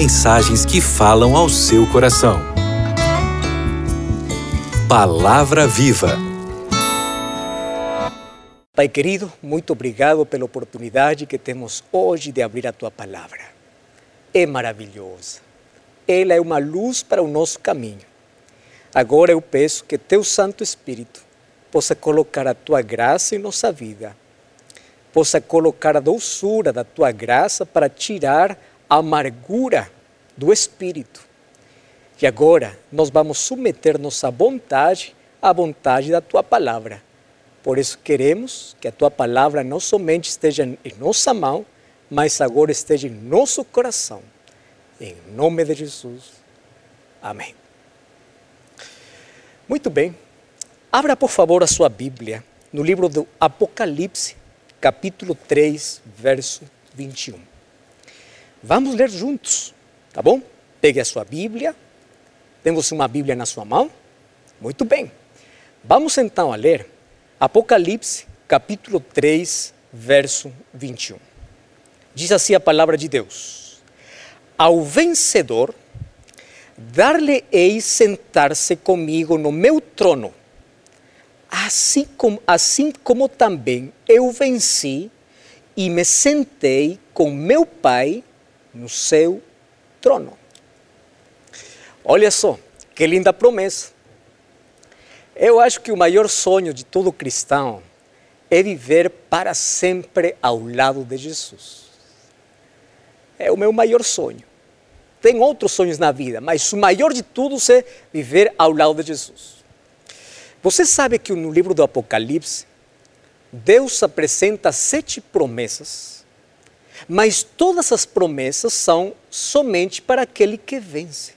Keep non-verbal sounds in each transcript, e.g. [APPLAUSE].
mensagens que falam ao seu coração. Palavra Viva. Pai querido, muito obrigado pela oportunidade que temos hoje de abrir a tua palavra. É maravilhosa. Ela é uma luz para o nosso caminho. Agora eu peço que teu Santo Espírito possa colocar a tua graça em nossa vida, possa colocar a doçura da tua graça para tirar a amargura do espírito. E agora nós vamos submeter nossa vontade à vontade da tua palavra. Por isso queremos que a tua palavra não somente esteja em nossa mão, mas agora esteja em nosso coração. Em nome de Jesus. Amém. Muito bem. Abra, por favor, a sua Bíblia no livro do Apocalipse, capítulo 3, verso 21. Vamos ler juntos, tá bom? Pegue a sua Bíblia. Temos uma Bíblia na sua mão? Muito bem. Vamos então a ler Apocalipse, capítulo 3, verso 21. Diz assim a palavra de Deus: Ao vencedor dar-lhe-ei sentar-se comigo no meu trono, assim como, assim como também eu venci e me sentei com meu Pai no seu trono. Olha só, que linda promessa. Eu acho que o maior sonho de todo cristão é viver para sempre ao lado de Jesus. É o meu maior sonho tem outros sonhos na vida, mas o maior de todos é viver ao lado de Jesus. Você sabe que no livro do Apocalipse, Deus apresenta sete promessas, mas todas as promessas são somente para aquele que vence.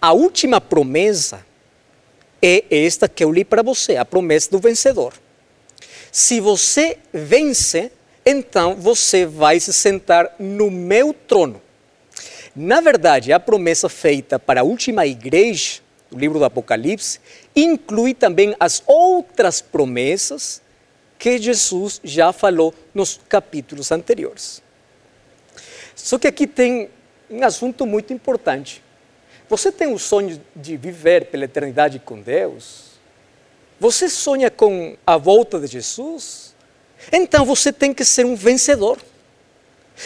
A última promessa é esta que eu li para você, a promessa do vencedor. Se você vence, então você vai se sentar no meu trono. Na verdade, a promessa feita para a última igreja, o livro do Apocalipse, inclui também as outras promessas que Jesus já falou nos capítulos anteriores. Só que aqui tem um assunto muito importante. Você tem o sonho de viver pela eternidade com Deus? Você sonha com a volta de Jesus? Então você tem que ser um vencedor.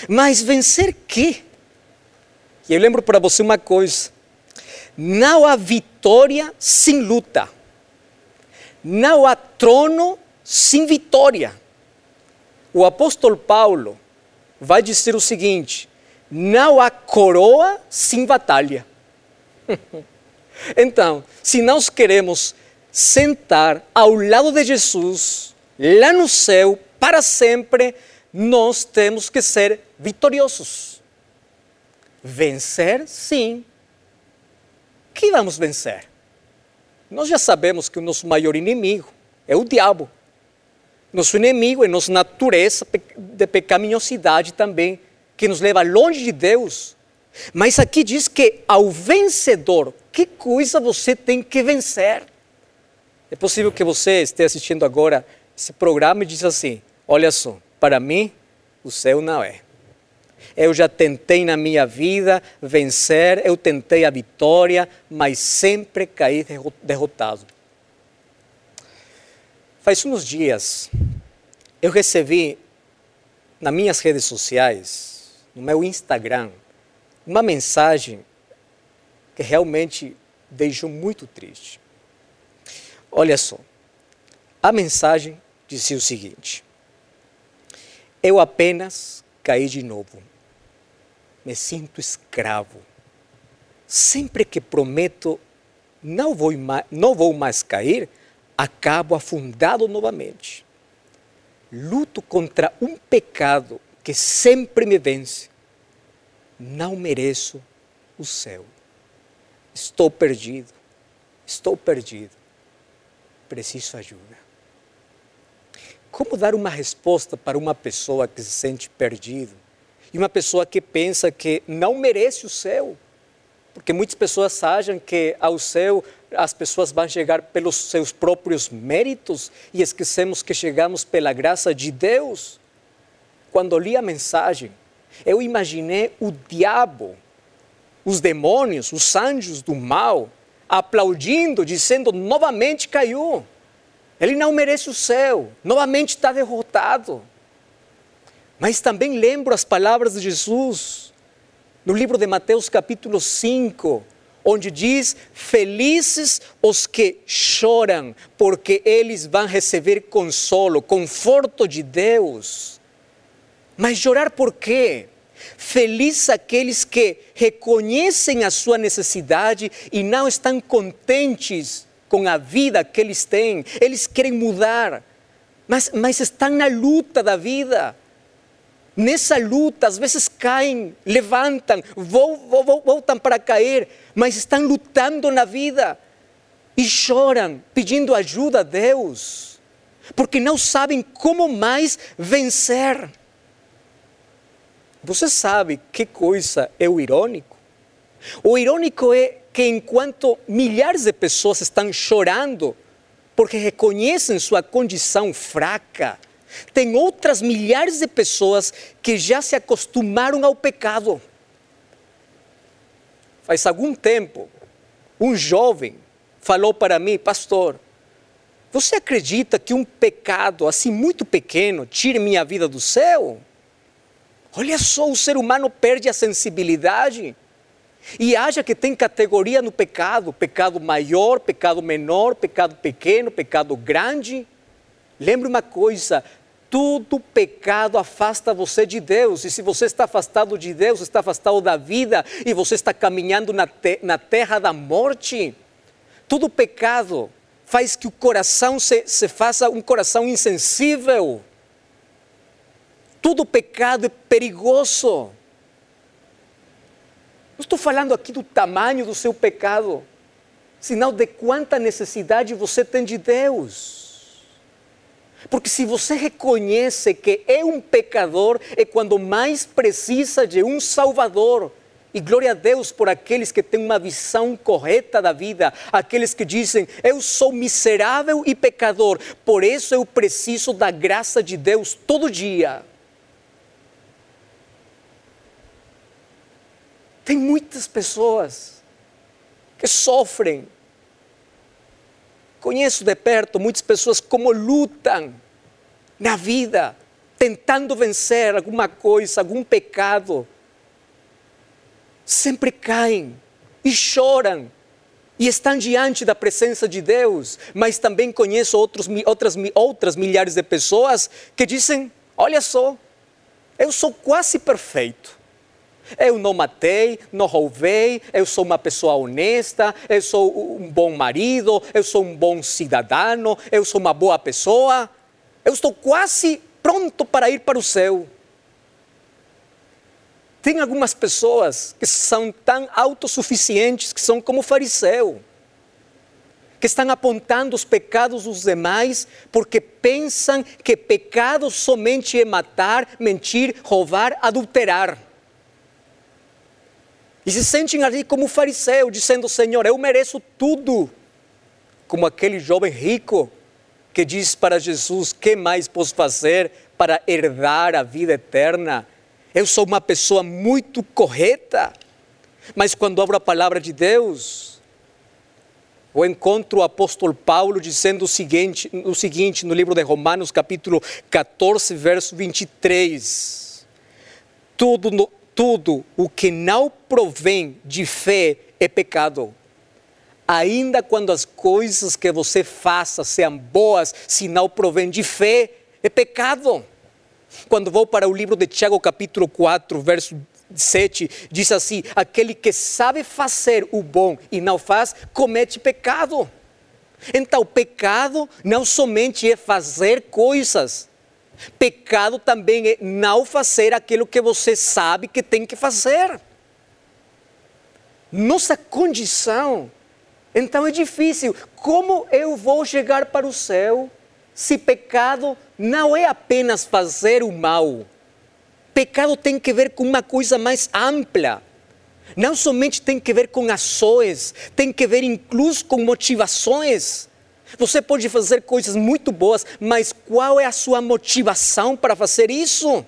Mas vencer quê? E eu lembro para você uma coisa: não há vitória sem luta, não há trono sem vitória. O apóstolo Paulo vai dizer o seguinte: não há coroa sem batalha. [LAUGHS] então, se nós queremos sentar ao lado de Jesus, lá no céu, para sempre, nós temos que ser vitoriosos. Vencer, sim. Que vamos vencer? Nós já sabemos que o nosso maior inimigo é o diabo. Nosso inimigo é nossa natureza de pecaminosidade também, que nos leva longe de Deus. Mas aqui diz que ao vencedor, que coisa você tem que vencer? É possível que você esteja assistindo agora esse programa e diz assim: olha só, para mim o céu não é eu já tentei na minha vida vencer, eu tentei a vitória, mas sempre caí derrotado. Faz uns dias, eu recebi nas minhas redes sociais, no meu Instagram, uma mensagem que realmente deixou muito triste. Olha só, a mensagem dizia o seguinte: Eu apenas caí de novo me sinto escravo. Sempre que prometo não vou, mais, não vou mais cair, acabo afundado novamente. Luto contra um pecado que sempre me vence. Não mereço o céu. Estou perdido. Estou perdido. Preciso ajuda. Como dar uma resposta para uma pessoa que se sente perdido? e uma pessoa que pensa que não merece o céu. Porque muitas pessoas acham que ao céu as pessoas vão chegar pelos seus próprios méritos e esquecemos que chegamos pela graça de Deus. Quando li a mensagem, Eu imaginei o diabo, os demônios, os anjos do mal, aplaudindo, dizendo: novamente caiu. Ele não merece o céu, novamente está derrotado. Mas também lembro as palavras de Jesus no livro de Mateus, capítulo 5, onde diz: Felizes os que choram, porque eles vão receber consolo, conforto de Deus. Mas chorar por quê? Felizes aqueles que reconhecem a sua necessidade e não estão contentes com a vida que eles têm. Eles querem mudar, mas, mas estão na luta da vida. Nessa luta, às vezes caem, levantam, voltam para cair, mas estão lutando na vida e choram, pedindo ajuda a Deus, porque não sabem como mais vencer. Você sabe que coisa é o irônico? O irônico é que enquanto milhares de pessoas estão chorando porque reconhecem sua condição fraca, tem outras milhares de pessoas que já se acostumaram ao pecado. Faz algum tempo, um jovem falou para mim, pastor, você acredita que um pecado assim muito pequeno tire minha vida do céu? Olha só, o ser humano perde a sensibilidade e acha que tem categoria no pecado: pecado maior, pecado menor, pecado pequeno, pecado grande. Lembre uma coisa: todo pecado afasta você de Deus. E se você está afastado de Deus, está afastado da vida e você está caminhando na, te na terra da morte. Todo pecado faz que o coração se, se faça um coração insensível. Todo pecado é perigoso. Não estou falando aqui do tamanho do seu pecado, senão de quanta necessidade você tem de Deus. Porque se você reconhece que é um pecador, é quando mais precisa de um Salvador. E glória a Deus por aqueles que têm uma visão correta da vida, aqueles que dizem: Eu sou miserável e pecador, por isso eu preciso da graça de Deus todo dia. Tem muitas pessoas que sofrem Conheço de perto muitas pessoas como lutam na vida, tentando vencer alguma coisa, algum pecado. Sempre caem e choram e estão diante da presença de Deus, mas também conheço outros, outras, outras milhares de pessoas que dizem: Olha só, eu sou quase perfeito. Eu não matei, não roubei, eu sou uma pessoa honesta, eu sou um bom marido, eu sou um bom cidadão, eu sou uma boa pessoa. Eu estou quase pronto para ir para o céu. Tem algumas pessoas que são tão autossuficientes que são como fariseu, que estão apontando os pecados dos demais porque pensam que pecado somente é matar, mentir, roubar, adulterar. E se sentem ali como fariseu, dizendo: Senhor, eu mereço tudo. Como aquele jovem rico que diz para Jesus: Que mais posso fazer para herdar a vida eterna? Eu sou uma pessoa muito correta. Mas quando abro a palavra de Deus, eu encontro o apóstolo Paulo dizendo o seguinte, o seguinte no livro de Romanos, capítulo 14, verso 23. Tudo no, tudo o que não provém de fé é pecado. Ainda quando as coisas que você faça sejam boas, se não provém de fé, é pecado. Quando vou para o livro de Tiago, capítulo 4, verso 7, diz assim: aquele que sabe fazer o bom e não faz, comete pecado. Então, pecado não somente é fazer coisas, Pecado também é não fazer aquilo que você sabe que tem que fazer. Nossa condição, então é difícil. Como eu vou chegar para o céu se pecado não é apenas fazer o mal? Pecado tem que ver com uma coisa mais ampla. Não somente tem que ver com ações, tem que ver incluso com motivações. Você pode fazer coisas muito boas, mas qual é a sua motivação para fazer isso?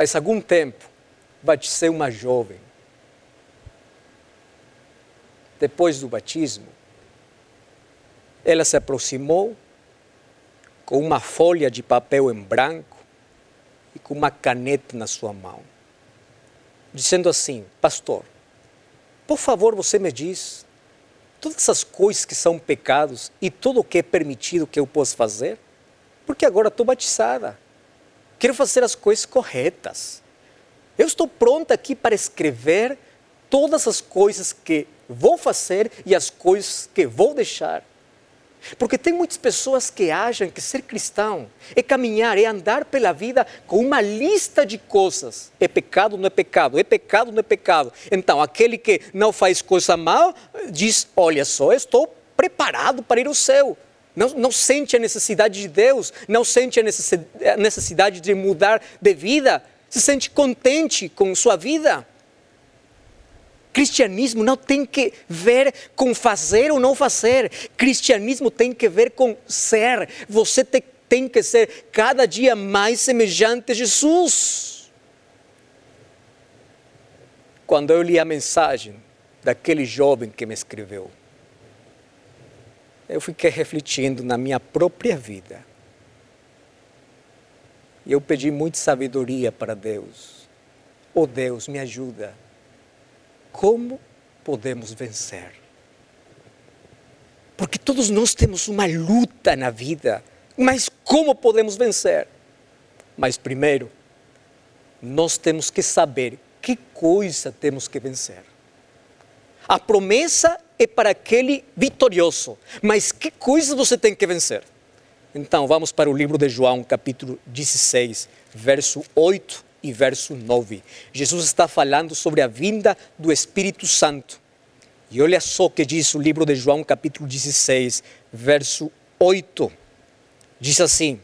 faz algum tempo, batizei uma jovem. Depois do batismo, ela se aproximou com uma folha de papel em branco e com uma caneta na sua mão, dizendo assim: Pastor, por favor, você me diz todas essas coisas que são pecados e tudo o que é permitido que eu possa fazer, porque agora estou batizada. Quero fazer as coisas corretas. Eu estou pronta aqui para escrever todas as coisas que vou fazer e as coisas que vou deixar. Porque tem muitas pessoas que acham que ser cristão é caminhar, é andar pela vida com uma lista de coisas. É pecado, não é pecado, é pecado, não é pecado. Então, aquele que não faz coisa mal diz: Olha só, estou preparado para ir ao céu. Não, não sente a necessidade de Deus, não sente a necessidade de mudar de vida, se sente contente com sua vida. Cristianismo não tem que ver com fazer ou não fazer. Cristianismo tem que ver com ser. Você te, tem que ser cada dia mais semelhante a Jesus. Quando eu li a mensagem daquele jovem que me escreveu, eu fiquei refletindo na minha própria vida. E eu pedi muita sabedoria para Deus. Oh Deus, me ajuda como podemos vencer. Porque todos nós temos uma luta na vida, mas como podemos vencer? Mas primeiro, nós temos que saber que coisa temos que vencer. A promessa é para aquele vitorioso, mas que coisa você tem que vencer? Então, vamos para o livro de João, capítulo 16, verso 8 e verso 9. Jesus está falando sobre a vinda do Espírito Santo. E olha só o que diz o livro de João, capítulo 16, verso 8. Diz assim: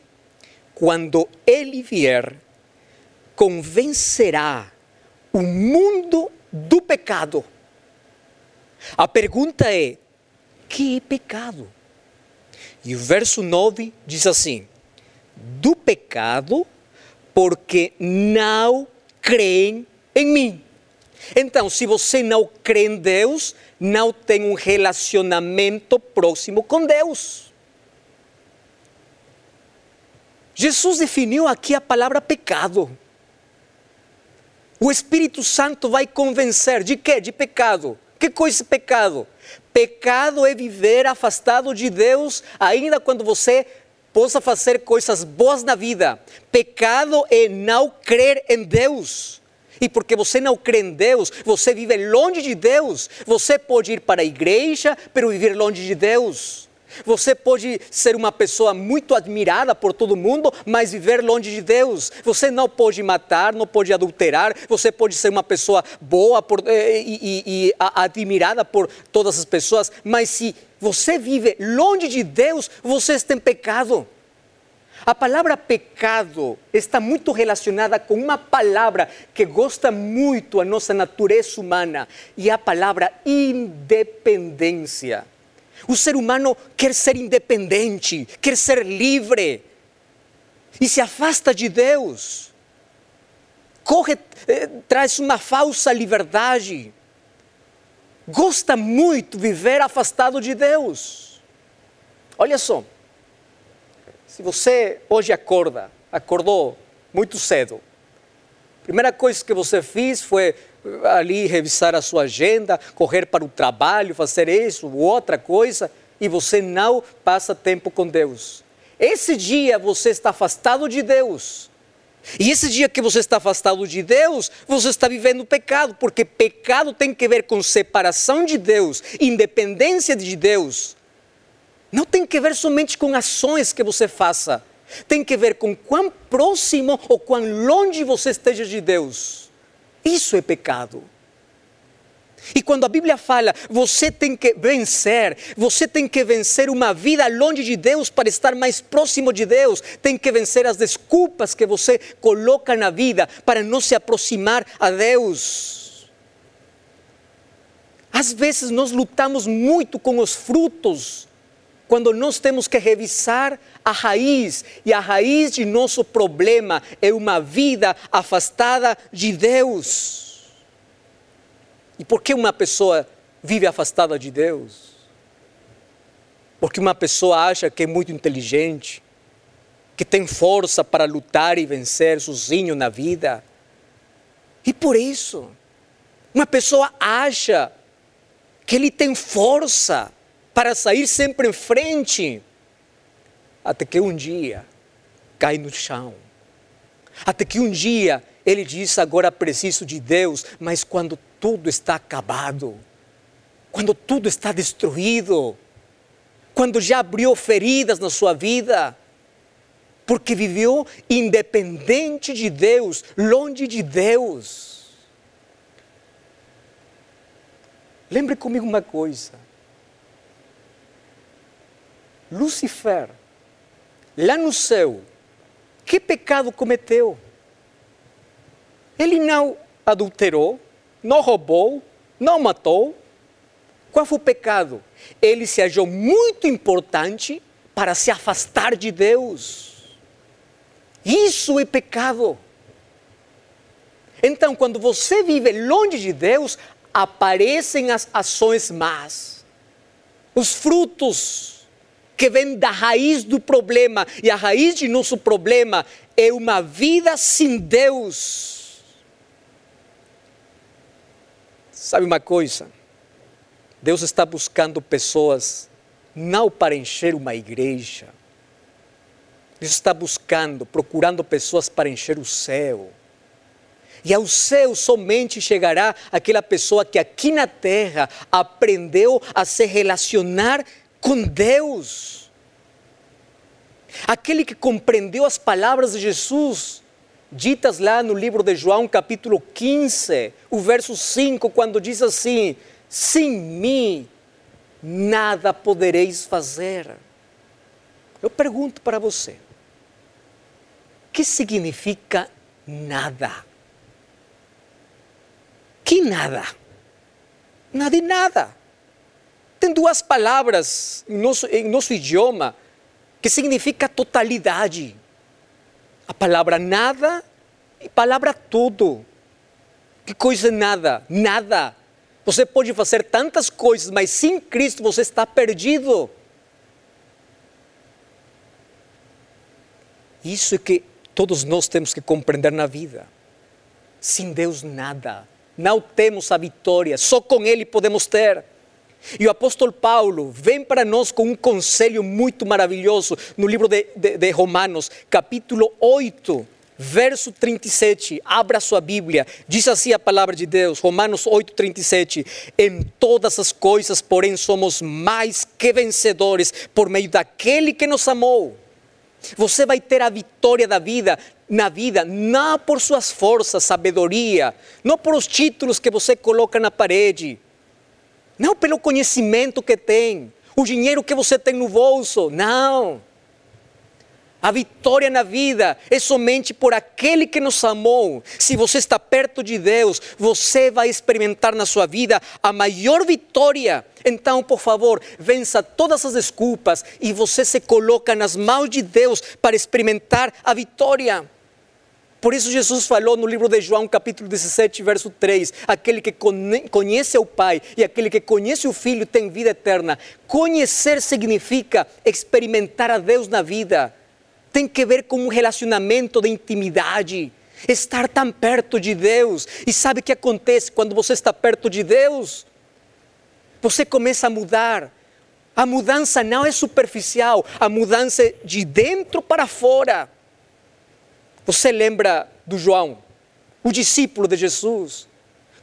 Quando ele vier, convencerá o mundo do pecado. A pergunta é: que é pecado? E o verso 9 diz assim: do pecado porque não creem em mim. Então, se você não crê em Deus, não tem um relacionamento próximo com Deus. Jesus definiu aqui a palavra pecado. O Espírito Santo vai convencer de quê? De pecado. Que coisa é pecado? Pecado é viver afastado de Deus, ainda quando você possa fazer coisas boas na vida. Pecado é não crer em Deus. E porque você não crê em Deus, você vive longe de Deus. Você pode ir para a igreja, pero viver longe de Deus. Você pode ser uma pessoa muito admirada por todo mundo, mas viver longe de Deus. Você não pode matar, não pode adulterar. Você pode ser uma pessoa boa por, eh, e, e, e admirada por todas as pessoas, mas se você vive longe de Deus, você está em pecado. A palavra pecado está muito relacionada com uma palavra que gosta muito a nossa natureza humana e é a palavra independência. O ser humano quer ser independente, quer ser livre e se afasta de Deus. Corre, eh, traz uma falsa liberdade. Gosta muito viver afastado de Deus. Olha só, se você hoje acorda, acordou muito cedo, primeira coisa que você fez foi ali revisar a sua agenda, correr para o trabalho, fazer isso ou outra coisa, e você não passa tempo com Deus. Esse dia você está afastado de Deus. E esse dia que você está afastado de Deus, você está vivendo pecado, porque pecado tem que ver com separação de Deus, independência de Deus. Não tem que ver somente com ações que você faça, tem que ver com quão próximo ou quão longe você esteja de Deus. Isso é pecado. E quando a Bíblia fala, você tem que vencer, você tem que vencer uma vida longe de Deus para estar mais próximo de Deus, tem que vencer as desculpas que você coloca na vida para não se aproximar a Deus. Às vezes nós lutamos muito com os frutos quando nós temos que revisar a raiz, e a raiz de nosso problema é uma vida afastada de Deus. E por que uma pessoa vive afastada de Deus? Porque uma pessoa acha que é muito inteligente, que tem força para lutar e vencer sozinho na vida. E por isso, uma pessoa acha que ele tem força para sair sempre em frente, até que um dia cai no chão. Até que um dia ele diz: Agora preciso de Deus, mas quando tudo está acabado, quando tudo está destruído, quando já abriu feridas na sua vida, porque viveu independente de Deus, longe de Deus. Lembre comigo uma coisa. Lucifer, lá no céu, que pecado cometeu? Ele não adulterou, não roubou, não matou. Qual foi o pecado? Ele se achou muito importante para se afastar de Deus. Isso é pecado. Então, quando você vive longe de Deus, aparecem as ações más, os frutos que vem da raiz do problema. E a raiz de nosso problema é uma vida sem Deus. Sabe uma coisa? Deus está buscando pessoas não para encher uma igreja. Deus está buscando, procurando pessoas para encher o céu. E ao céu somente chegará aquela pessoa que aqui na terra aprendeu a se relacionar com Deus. Aquele que compreendeu as palavras de Jesus, ditas lá no livro de João, capítulo 15, o verso 5, quando diz assim: Sem mim nada podereis fazer. Eu pergunto para você: o que significa nada? Que nada? Nada de nada. Tem duas palavras em nosso, em nosso idioma que significa totalidade. A palavra nada e palavra tudo. Que coisa nada? Nada. Você pode fazer tantas coisas, mas sem Cristo você está perdido. Isso é que todos nós temos que compreender na vida. Sem Deus, nada. Não temos a vitória, só com Ele podemos ter. E o apóstolo Paulo vem para nós com um conselho muito maravilhoso no livro de, de, de, Romanos, capítulo 8, verso 37. Abra sua Bíblia, diz assim a palavra de Deus, Romanos 8, 37. Em todas as coisas, porém, somos mais que vencedores por meio daquele que nos amou. Você vai ter a vitória da vida na vida, não por suas forças, sabedoria, não por os títulos que você coloca na parede não pelo conhecimento que tem, o dinheiro que você tem no bolso. Não. A vitória na vida é somente por aquele que nos amou. Se você está perto de Deus, você vai experimentar na sua vida a maior vitória. Então, por favor, vença todas as desculpas e você se coloca nas mãos de Deus para experimentar a vitória. Por isso Jesus falou no livro de João, capítulo 17, verso 3, aquele que conhece o Pai e aquele que conhece o Filho tem vida eterna. Conhecer significa experimentar a Deus na vida. Tem que ver com um relacionamento de intimidade, estar tão perto de Deus. E sabe o que acontece quando você está perto de Deus? Você começa a mudar. A mudança não é superficial, a mudança é de dentro para fora. Você lembra do João, o discípulo de Jesus?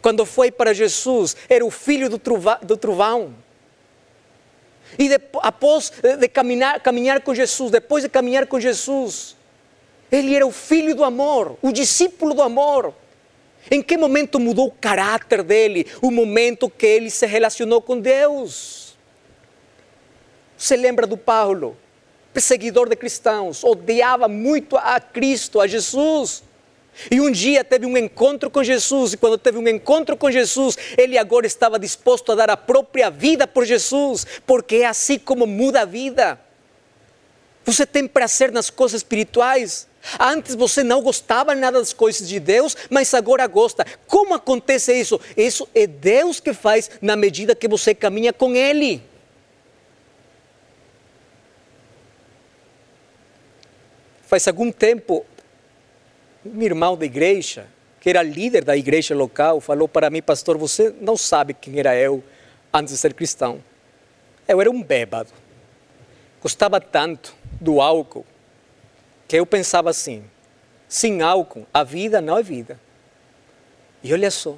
Quando foi para Jesus, era o filho do, truva, do trovão. E de, após de caminhar, caminhar com Jesus, depois de caminhar com Jesus, ele era o filho do amor, o discípulo do amor. Em que momento mudou o caráter dele? O momento que ele se relacionou com Deus. Você lembra do Paulo? Perseguidor de cristãos, odiava muito a Cristo, a Jesus. E um dia teve um encontro com Jesus, e quando teve um encontro com Jesus, ele agora estava disposto a dar a própria vida por Jesus, porque é assim como muda a vida. Você tem prazer nas coisas espirituais. Antes você não gostava nada das coisas de Deus, mas agora gosta. Como acontece isso? Isso é Deus que faz na medida que você caminha com Ele. Faz algum tempo, um irmão da igreja, que era líder da igreja local, falou para mim, pastor, você não sabe quem era eu antes de ser cristão. Eu era um bêbado. Gostava tanto do álcool que eu pensava assim: sem álcool, a vida não é vida. E olha só,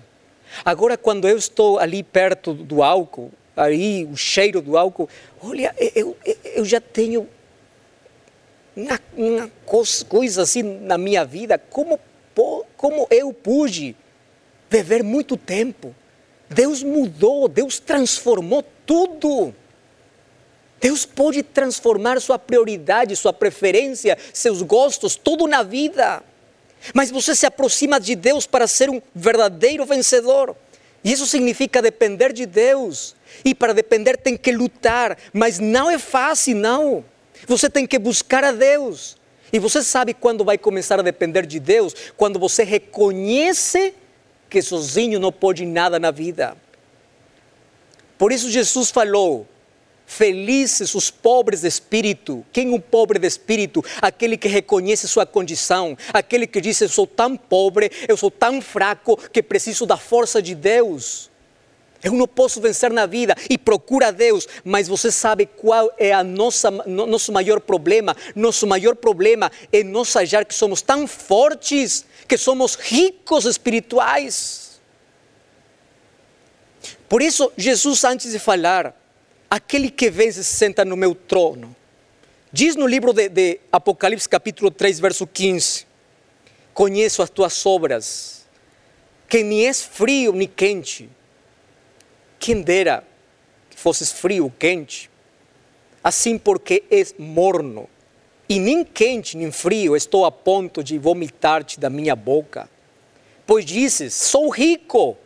agora quando eu estou ali perto do álcool, aí o cheiro do álcool, olha, eu, eu já tenho uma, uma coisa assim na minha vida, como, como eu pude viver muito tempo. Deus mudou, Deus transformou tudo. Deus pode transformar sua prioridade, sua preferência, seus gostos, tudo na vida. Mas você se aproxima de Deus para ser um verdadeiro vencedor. E isso significa depender de Deus. E para depender tem que lutar, mas não é fácil, não. Você tem que buscar a Deus. E você sabe quando vai começar a depender de Deus? Quando você reconhece que sozinho não pode nada na vida. Por isso Jesus falou: Felizes os pobres de espírito. Quem é um pobre de espírito? Aquele que reconhece sua condição, aquele que diz: Eu sou tão pobre, eu sou tão fraco que preciso da força de Deus. Eu não posso vencer na vida e procura Deus, mas você sabe qual é a nossa nosso maior problema? Nosso maior problema é nós achar que somos tão fortes, que somos ricos espirituais. Por isso, Jesus, antes de falar, aquele que vence se senta no meu trono. Diz no livro de, de, Apocalipse, capítulo 3, verso 15: Conheço as tuas obras, que nem és frio nem quente. Quem dera que fosses frio quente, assim porque és morno, e nem quente nem frio estou a ponto de vomitar-te da minha boca. Pois dizes: Sou rico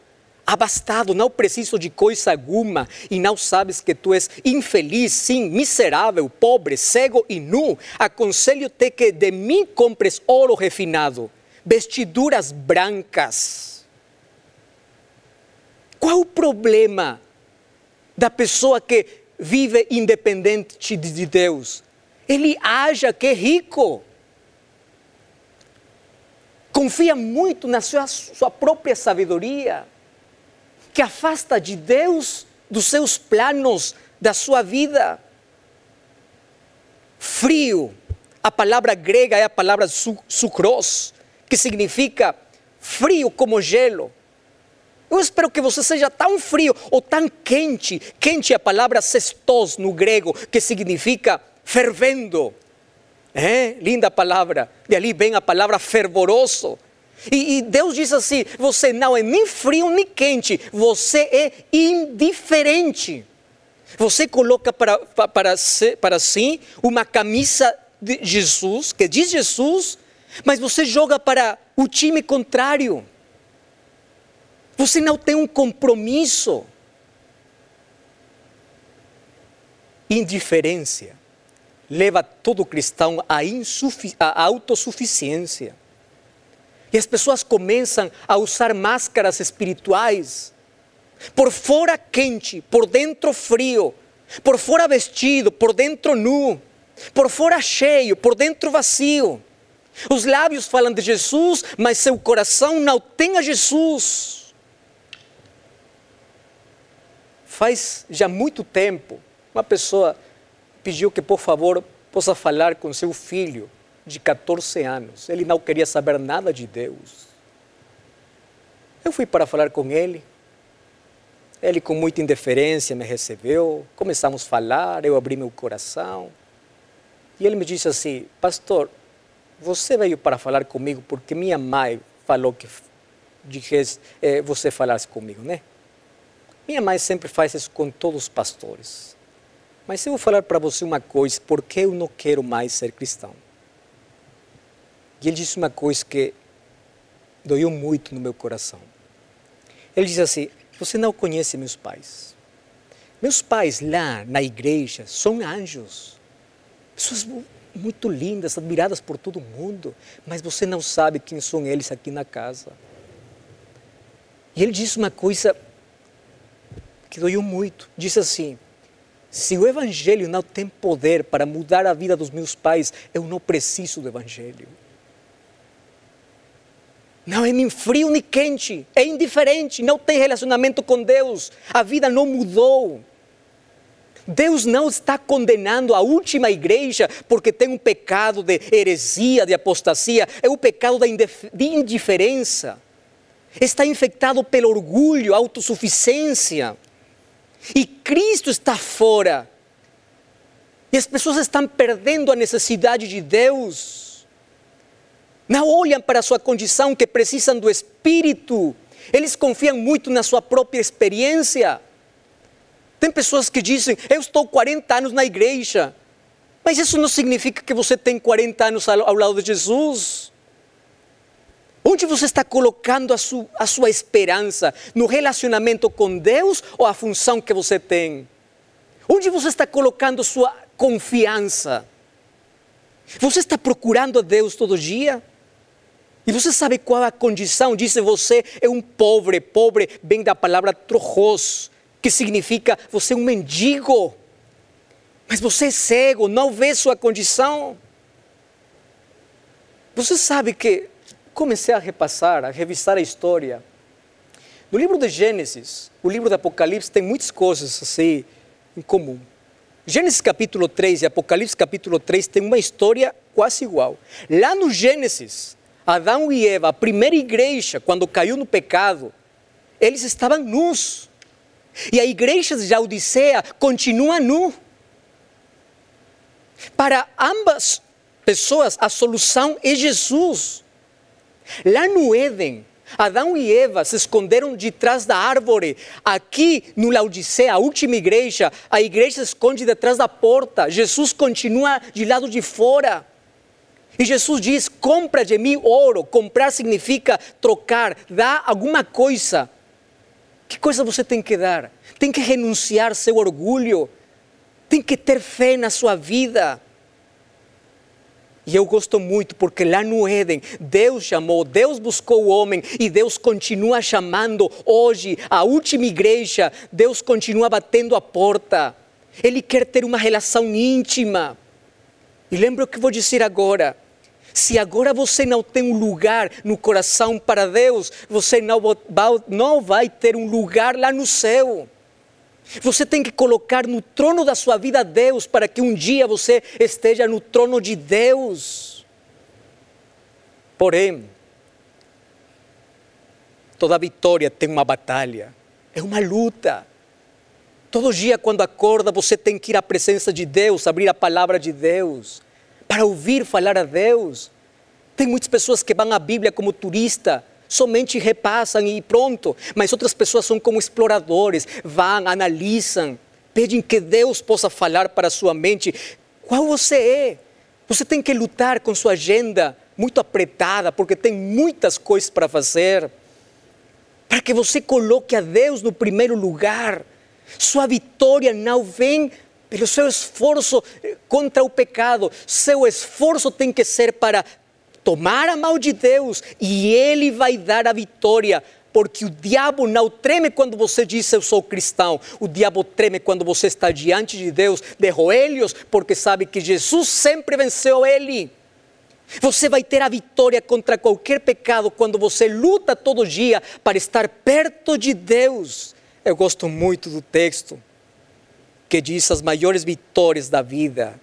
abastado, não preciso de coisa alguma, e não sabes que tu és infeliz, sim, miserável, pobre, cego e nu. Aconselho-te que de mim compres ouro refinado, vestiduras brancas. Qual o problema da pessoa que vive independente de Deus? Ele acha que é rico. Confia muito na sua, sua própria sabedoria que afasta de Deus, dos seus planos, da sua vida. Frio, a palavra grega é a palavra sucros, que significa frio como gelo. Eu espero que você seja tão frio ou tão quente. Quente é a palavra cestos no grego, que significa fervendo. É, linda palavra. E ali vem a palavra fervoroso, e, e, Deus diz assim: você não é nem frio nem quente, você é indiferente. Você coloca para, para, para si uma camisa de Jesus, que diz Jesus, mas você joga para o time contrário. Você não tem um compromisso. Indiferença leva todo cristão à, à autossuficiência. E as pessoas começam a usar máscaras espirituais. Por fora quente, por dentro frio. Por fora vestido, por dentro nu. Por fora cheio, por dentro vazio. Os lábios falam de Jesus, mas seu coração não tem a Jesus. Faz já muito tempo, uma pessoa pediu que, por favor, possa falar com seu filho de 14 anos. Ele não queria saber nada de Deus. Eu fui para falar com ele. Ele, com muita indiferença, me recebeu. Começamos a falar, eu abri meu coração. E ele me disse assim: Pastor, você veio para falar comigo porque minha mãe falou que disse, eh, você falasse comigo, né? Minha mãe sempre faz isso com todos os pastores. Mas eu vou falar para você uma coisa: porque eu não quero mais ser cristão. E ele disse uma coisa que doeu muito no meu coração. Ele diz assim: Você não conhece meus pais. Meus pais lá na igreja são anjos, pessoas muito lindas, admiradas por todo mundo, mas você não sabe quem são eles aqui na casa. E ele disse uma coisa que doeu muito. Disse assim: se o Evangelho não tem poder para mudar a vida dos meus pais, eu não preciso do Evangelho. Não é nem frio nem quente, é indiferente, não tem relacionamento com Deus, a vida não mudou. Deus não está condenando a última igreja porque tem um pecado de heresia, de apostasia, é o pecado da indiferença. Está infectado pelo orgulho, autossuficiência. E Cristo está fora. E as pessoas estão perdendo a necessidade de Deus. Não olham para a sua condição que precisam do Espírito. Eles confiam muito na sua própria experiência. Tem pessoas que dizem: Eu estou 40 anos na igreja. Mas isso não significa que você tem 40 anos ao lado de Jesus. Onde você está colocando a, su, a sua esperança? No relacionamento com Deus ou a função que você tem? Onde você está colocando sua confiança? Você está procurando a Deus todo dia? E você sabe qual é a condição? Disse você é um pobre, pobre vem da palavra trojos, que significa você é um mendigo. Mas você é cego, não vê sua condição. Você sabe que comecei a repassar, a revisar a história. No livro de Gênesis, o livro de Apocalipse tem muitas coisas assim em comum. Gênesis capítulo 3 e Apocalipse capítulo 3 tem uma história quase igual. Lá no Gênesis, Adão e Eva, a primeira igreja, quando caiu no pecado, eles estavam nus. E a igreja de Odisseia continua nu. Para ambas pessoas, a solução é Jesus. Lá no Éden, Adão e Eva se esconderam de trás da árvore. Aqui no Laodicea, a última igreja, a igreja se esconde de trás da porta. Jesus continua de lado de fora. E Jesus diz: compra de mim ouro. Comprar significa trocar, dar alguma coisa. Que coisa você tem que dar? Tem que renunciar seu orgulho. Tem que ter fé na sua vida. E eu gosto muito porque lá no Éden, Deus chamou, Deus buscou o homem e Deus continua chamando hoje, a última igreja, Deus continua batendo a porta. Ele quer ter uma relação íntima. E lembra o que vou dizer agora. Se agora você não tem um lugar no coração para Deus, você não, vai ter um lugar lá no céu. Você tem que colocar no trono da sua vida Deus para que um dia você esteja no trono de Deus. Porém, toda vitória tem uma batalha, é uma luta. Todo dia, quando acorda, você tem que ir à presença de Deus, abrir a palavra de Deus, para ouvir falar a Deus. Tem muitas pessoas que vão à Bíblia como turista, somente repassam e pronto. Mas outras pessoas são como exploradores, vão, analisam, pedem que Deus possa falar para a sua mente qual você é. Você tem que lutar com sua agenda muito apertada, porque tem muitas coisas para fazer. Para que você coloque a Deus no primeiro lugar. Sua vitória não vem pelo seu esforço contra o pecado. Seu esforço tem que ser para tomar a mão de Deus e Ele vai dar a vitória. Porque o diabo não treme quando você diz eu sou cristão. O diabo treme quando você está diante de Deus de joelhos, porque sabe que Jesus sempre venceu ele. Você vai ter a vitória contra qualquer pecado quando você luta todo dia para estar perto de Deus. Eu gosto muito do texto que diz as maiores vitórias da vida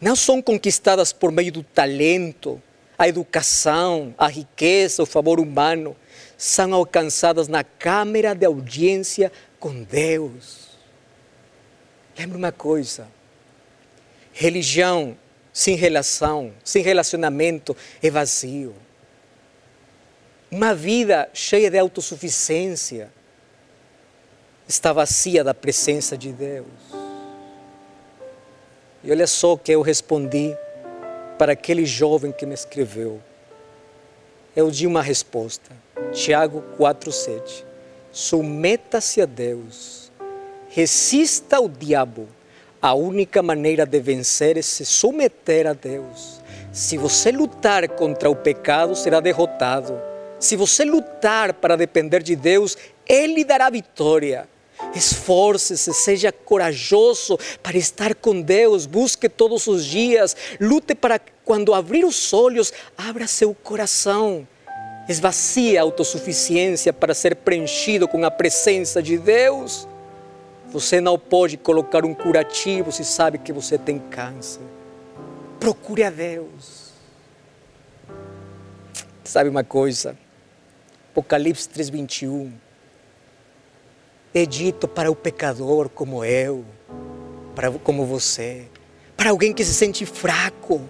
não são conquistadas por meio do talento, a educação, a riqueza, o favor humano são alcançadas na câmara de audiência com Deus. Lembra uma coisa: religião sem relação, sem relacionamento é vazio. Uma vida cheia de autossuficiência está vazia da presença de Deus. E olha só o que eu respondi para aquele jovem que me escreveu. eu di uma resposta. Tiago 4,7. Submeta-se a Deus. Resista ao diabo. A única maneira de vencer é se submeter a Deus. Se você lutar contra o pecado, será derrotado. Se você lutar para depender de Deus, Ele dará vitória. Esforce-se, seja corajoso para estar com Deus, busque todos os dias, lute para quando abrir os olhos, abra seu coração. Esvazie a autossuficiência para ser preenchido com a presença de Deus. Você não pode colocar um curativo se sabe que você tem câncer. Procure a Deus. Sabe uma coisa? Apocalipse 3:21 é dito para o pecador como eu, para como você, para alguém que se sente fraco.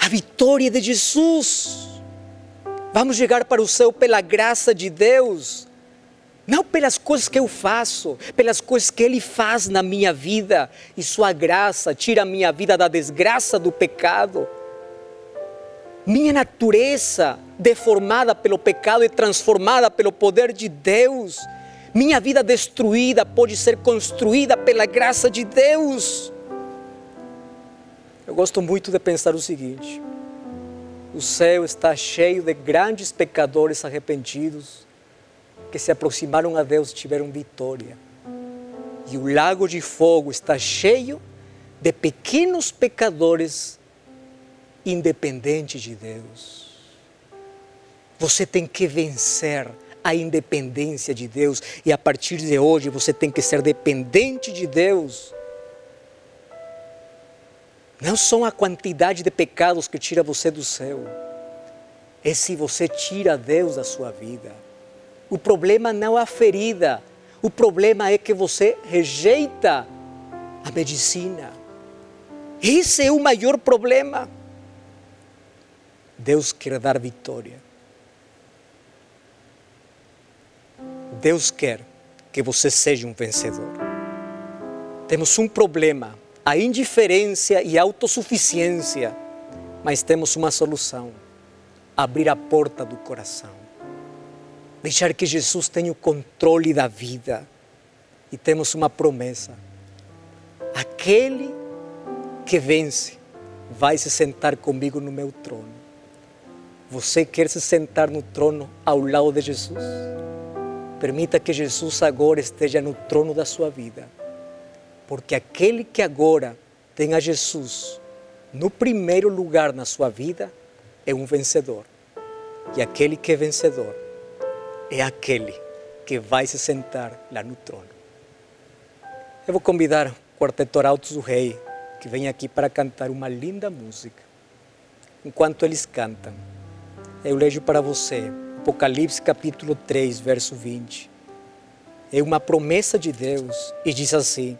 A vitória de Jesus. Vamos chegar para o céu pela graça de Deus, não pelas coisas que eu faço, pelas coisas que Ele faz na minha vida. E Sua graça tira a minha vida da desgraça do pecado. Minha natureza deformada pelo pecado e transformada pelo poder de Deus. Minha vida destruída pode ser construída pela graça de Deus. Eu gosto muito de pensar o seguinte: o céu está cheio de grandes pecadores arrependidos que se aproximaram a Deus e tiveram vitória. E o lago de fogo está cheio de pequenos pecadores independente de Deus. Você tem que vencer a independência de Deus e a partir de hoje você tem que ser dependente de Deus. Não são a quantidade de pecados que tira você do céu, é se você tira Deus da sua vida. O problema não é a ferida, o problema é que você rejeita a medicina. Esse é o maior problema. Deus quer dar vitória. Deus quer que você seja um vencedor. Temos um problema, a indiferença e a autossuficiência, mas temos uma solução: abrir a porta do coração, deixar que Jesus tenha o controle da vida. E temos uma promessa: aquele que vence vai se sentar comigo no meu trono. Você quer se sentar no trono ao lado de Jesus? Permita que Jesus agora esteja no trono da sua vida. Porque aquele que agora tem a Jesus no primeiro lugar na sua vida é um vencedor. E aquele que é vencedor é aquele que vai se sentar lá no trono. Eu vou convidar o Quarteto Altos do Rei que vem aqui para cantar uma linda música. Enquanto eles cantam, eu leio para você Apocalipse capítulo 3, verso 20. É uma promessa de Deus e diz assim: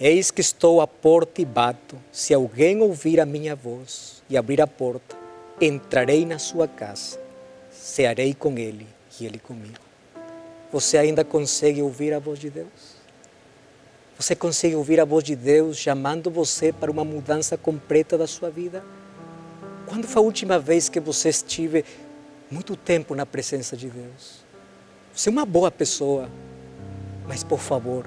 Eis que estou à porta e bato. Se alguém ouvir a minha voz e abrir a porta, entrarei na sua casa, cearei com ele e ele comigo. Você ainda consegue ouvir a voz de Deus? Você consegue ouvir a voz de Deus chamando você para uma mudança completa da sua vida? Quando foi a última vez que você esteve muito tempo na presença de Deus? Você é uma boa pessoa, mas por favor,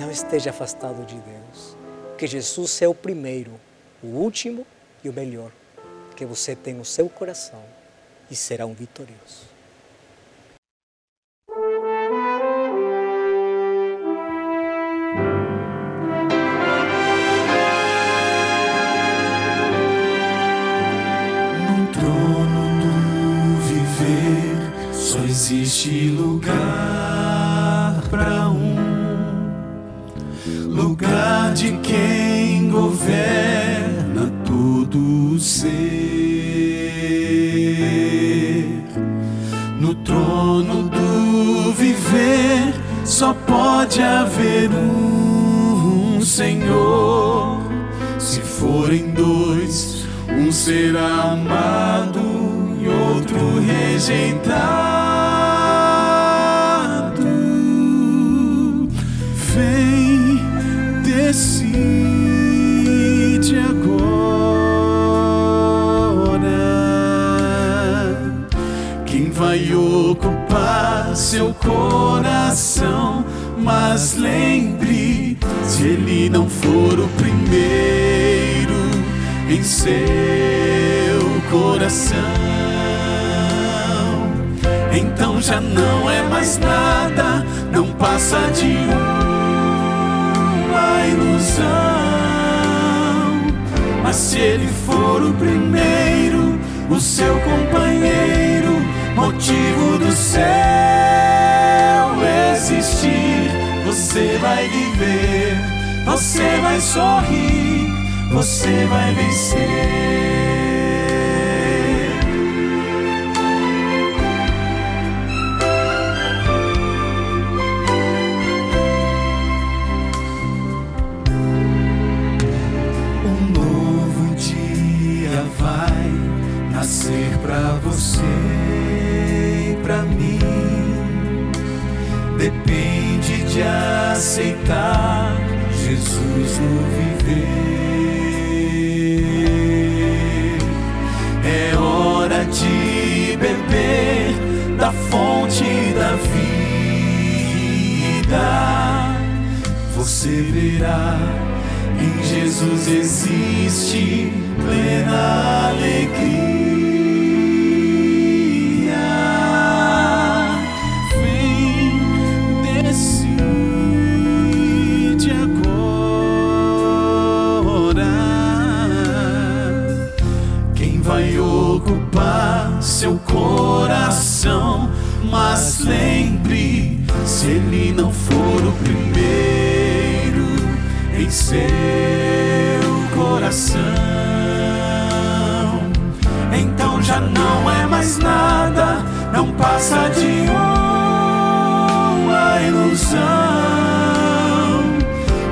não esteja afastado de Deus. Que Jesus é o primeiro, o último e o melhor que você tem no seu coração e será um vitorioso. Existe lugar para um lugar de quem governa todo o ser. No trono do viver só pode haver um Senhor. Se forem dois, um será amado rejeitado. Vem, decide agora quem vai ocupar seu coração. Mas lembre, se ele não for o primeiro em seu coração já não é mais nada, não passa de uma ilusão. Mas se ele for o primeiro, o seu companheiro, motivo do céu existir, você vai viver, você vai sorrir, você vai vencer. Aceitar Jesus no viver. É hora de beber da fonte da vida. Você verá, em Jesus existe plena alegria. Mas lembre, se ele não for o primeiro em seu coração, então já não é mais nada, não passa de uma ilusão.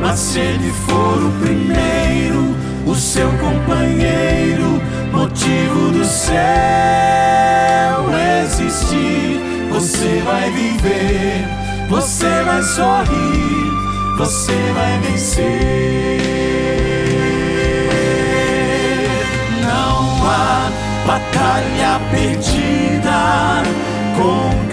Mas se ele for o primeiro, o seu companheiro, motivo do céu existir, você vai viver, você vai sorrir, você vai vencer. Não há batalha perdida com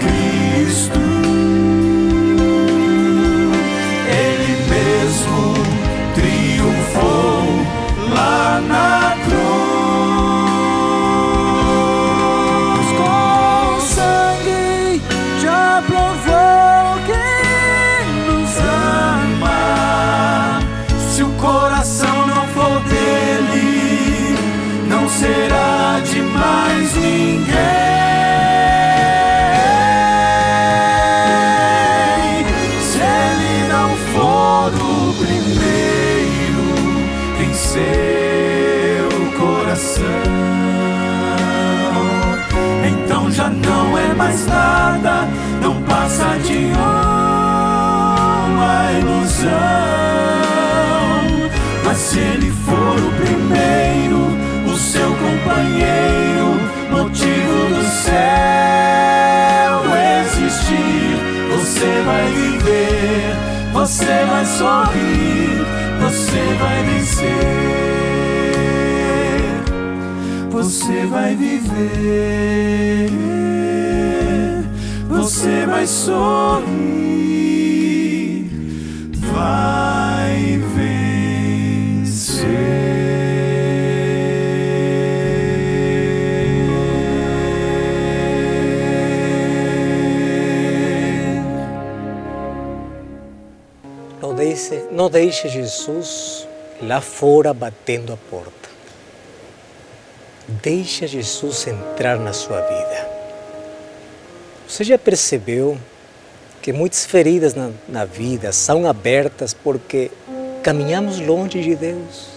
ele for o primeiro, o seu companheiro, motivo do céu existir, você vai viver, você vai sorrir, você vai vencer, você vai viver, você vai sorrir, deixe, não deixe Jesus lá fora batendo a porta. Deixa Jesus entrar na sua vida. Você já percebeu que muitas feridas na, na vida são abertas porque caminhamos longe de Deus?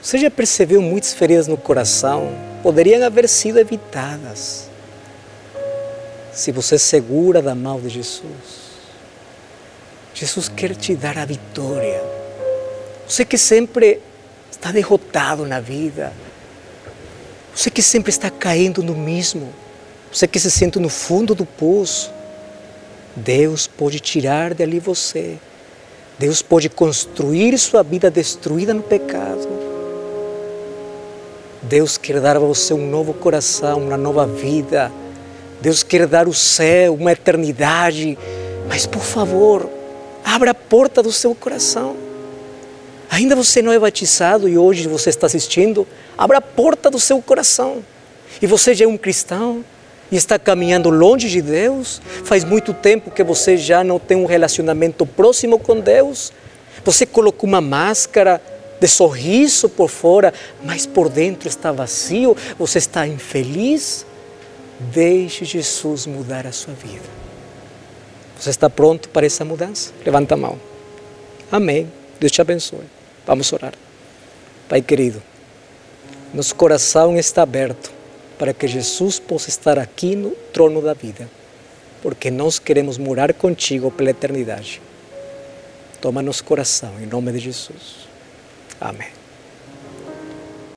Você já percebeu muitas feridas no coração poderiam haver sido evitadas se você segura da mão de Jesus? Jesus quer te dar a vitória. Você que sempre está derrotado na vida, você que sempre está caindo no mesmo, você que se sente no fundo do poço, Deus pode tirar dali você. Deus pode construir sua vida destruída no pecado. Deus quer dar a você um novo coração, uma nova vida. Deus quer dar o céu, uma eternidade. Mas por favor, Abra a porta do seu coração. Ainda você não é batizado e hoje você está assistindo, abra a porta do seu coração. E você já é um cristão e está caminhando longe de Deus, faz muito tempo que você já não tem um relacionamento próximo com Deus. Você colocou uma máscara de sorriso por fora, mas por dentro está vazio, você está infeliz. Deixe Jesus mudar a sua vida. Você está pronto para essa mudança? Levanta a mão. Amém. Deus te abençoe. Vamos orar. Pai querido, nosso coração está aberto para que Jesus possa estar aqui no trono da vida, porque nós queremos morar contigo pela eternidade. Toma nosso coração, em nome de Jesus. Amém.